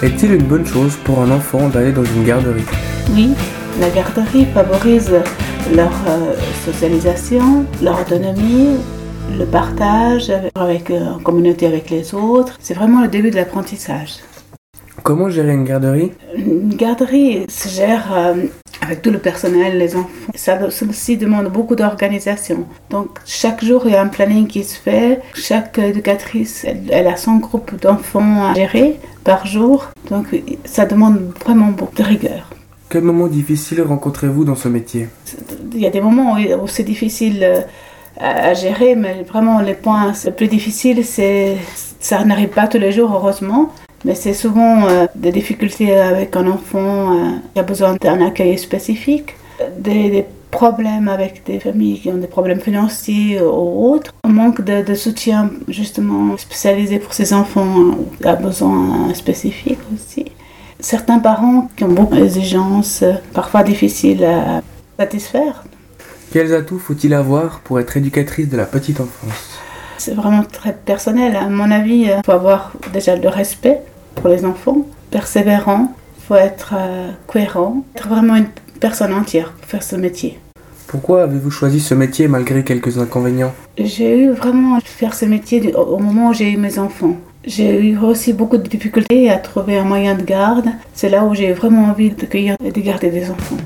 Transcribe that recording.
Est-il une bonne chose pour un enfant d'aller dans une garderie Oui, la garderie favorise leur euh, socialisation, leur autonomie, le partage avec, euh, en communauté avec les autres. C'est vraiment le début de l'apprentissage. Comment gérer une garderie? Une garderie se gère euh, avec tout le personnel, les enfants. Ça aussi demande beaucoup d'organisation. Donc chaque jour, il y a un planning qui se fait. Chaque éducatrice, elle, a son groupe d'enfants à gérer par jour. Donc ça demande vraiment beaucoup de rigueur. Quel moment difficile rencontrez-vous dans ce métier? Il y a des moments où c'est difficile euh, à gérer, mais vraiment les points les plus difficiles, c'est ça n'arrive pas tous les jours, heureusement. Mais c'est souvent euh, des difficultés avec un enfant euh, qui a besoin d'un accueil spécifique, des, problèmes avec des familles qui ont des problèmes financiers ou autres, un manque de, soutien justement spécialisé pour ces enfants a besoin spécifique aussi. Certains parents qui ont beaucoup d'exigences, parfois difficiles à satisfaire. Quels atouts faut-il avoir pour être éducatrice de la petite enfance? C'est vraiment très personnel. À mon avis, il faut avoir déjà le respect pour les enfants, persévérant, il faut être euh, cohérent, être vraiment une personne entière pour faire ce métier. Pourquoi avez-vous choisi ce métier malgré quelques inconvénients? J'ai eu vraiment faire ce métier au moment où j'ai eu mes enfants. J'ai eu aussi beaucoup de difficultés à trouver un moyen de garde. C'est là où j'ai vraiment envie de cueillir et de garder des enfants.